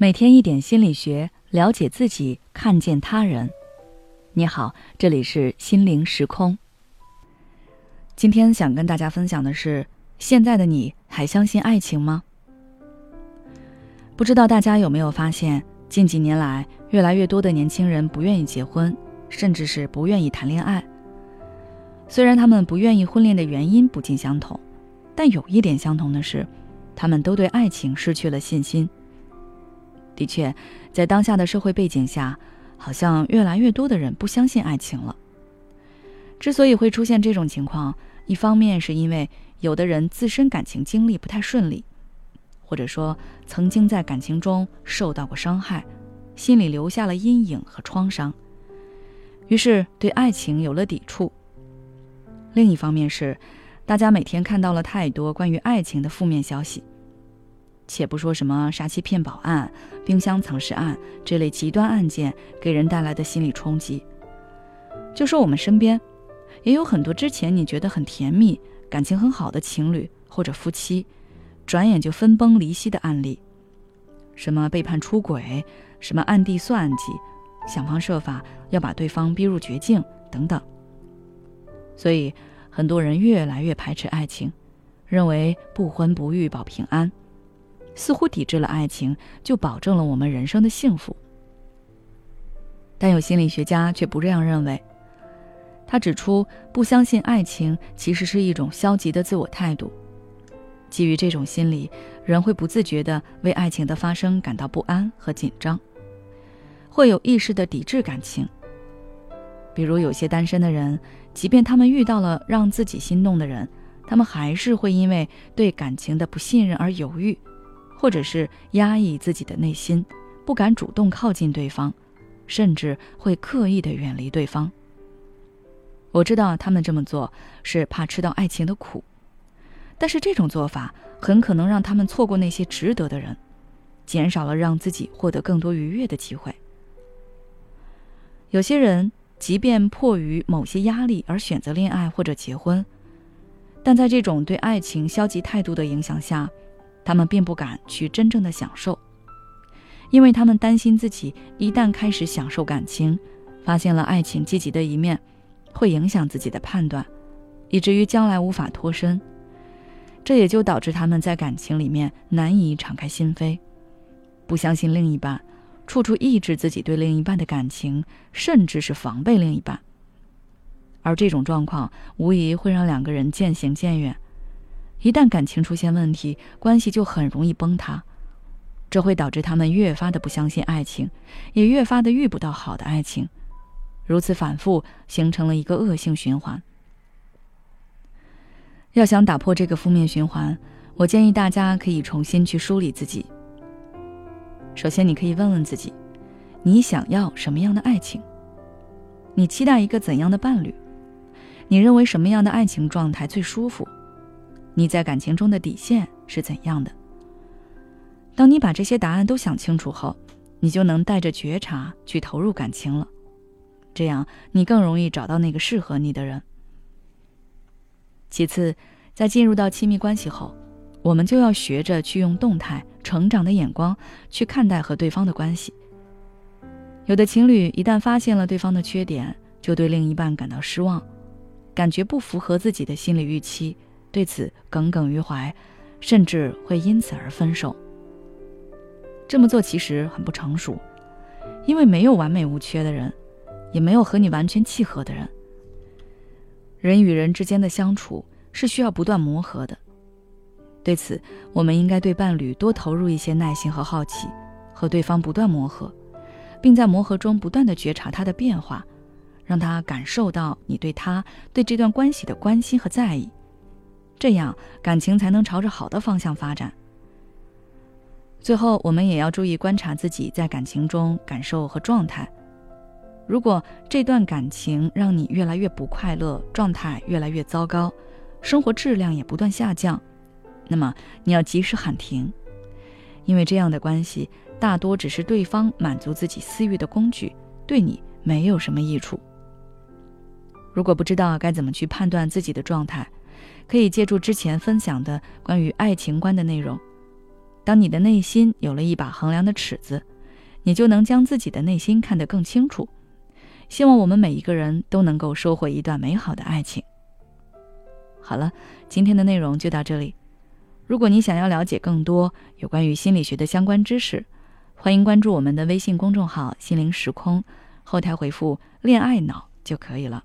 每天一点心理学，了解自己，看见他人。你好，这里是心灵时空。今天想跟大家分享的是：现在的你还相信爱情吗？不知道大家有没有发现，近几年来，越来越多的年轻人不愿意结婚，甚至是不愿意谈恋爱。虽然他们不愿意婚恋的原因不尽相同，但有一点相同的是，他们都对爱情失去了信心。的确，在当下的社会背景下，好像越来越多的人不相信爱情了。之所以会出现这种情况，一方面是因为有的人自身感情经历不太顺利，或者说曾经在感情中受到过伤害，心里留下了阴影和创伤，于是对爱情有了抵触。另一方面是，大家每天看到了太多关于爱情的负面消息。且不说什么杀妻骗保案、冰箱藏尸案这类极端案件给人带来的心理冲击，就说我们身边，也有很多之前你觉得很甜蜜、感情很好的情侣或者夫妻，转眼就分崩离析的案例，什么背叛出轨，什么暗地算计，想方设法要把对方逼入绝境等等。所以，很多人越来越排斥爱情，认为不婚不育保平安。似乎抵制了爱情，就保证了我们人生的幸福。但有心理学家却不这样认为。他指出，不相信爱情其实是一种消极的自我态度。基于这种心理，人会不自觉地为爱情的发生感到不安和紧张，会有意识地抵制感情。比如，有些单身的人，即便他们遇到了让自己心动的人，他们还是会因为对感情的不信任而犹豫。或者是压抑自己的内心，不敢主动靠近对方，甚至会刻意的远离对方。我知道他们这么做是怕吃到爱情的苦，但是这种做法很可能让他们错过那些值得的人，减少了让自己获得更多愉悦的机会。有些人即便迫于某些压力而选择恋爱或者结婚，但在这种对爱情消极态度的影响下。他们并不敢去真正的享受，因为他们担心自己一旦开始享受感情，发现了爱情积极的一面，会影响自己的判断，以至于将来无法脱身。这也就导致他们在感情里面难以敞开心扉，不相信另一半，处处抑制自己对另一半的感情，甚至是防备另一半。而这种状况无疑会让两个人渐行渐远。一旦感情出现问题，关系就很容易崩塌，这会导致他们越发的不相信爱情，也越发的遇不到好的爱情，如此反复，形成了一个恶性循环。要想打破这个负面循环，我建议大家可以重新去梳理自己。首先，你可以问问自己：你想要什么样的爱情？你期待一个怎样的伴侣？你认为什么样的爱情状态最舒服？你在感情中的底线是怎样的？当你把这些答案都想清楚后，你就能带着觉察去投入感情了。这样，你更容易找到那个适合你的人。其次，在进入到亲密关系后，我们就要学着去用动态、成长的眼光去看待和对方的关系。有的情侣一旦发现了对方的缺点，就对另一半感到失望，感觉不符合自己的心理预期。对此耿耿于怀，甚至会因此而分手。这么做其实很不成熟，因为没有完美无缺的人，也没有和你完全契合的人。人与人之间的相处是需要不断磨合的。对此，我们应该对伴侣多投入一些耐心和好奇，和对方不断磨合，并在磨合中不断的觉察他的变化，让他感受到你对他对这段关系的关心和在意。这样感情才能朝着好的方向发展。最后，我们也要注意观察自己在感情中感受和状态。如果这段感情让你越来越不快乐，状态越来越糟糕，生活质量也不断下降，那么你要及时喊停，因为这样的关系大多只是对方满足自己私欲的工具，对你没有什么益处。如果不知道该怎么去判断自己的状态，可以借助之前分享的关于爱情观的内容，当你的内心有了一把衡量的尺子，你就能将自己的内心看得更清楚。希望我们每一个人都能够收获一段美好的爱情。好了，今天的内容就到这里。如果你想要了解更多有关于心理学的相关知识，欢迎关注我们的微信公众号“心灵时空”，后台回复“恋爱脑”就可以了。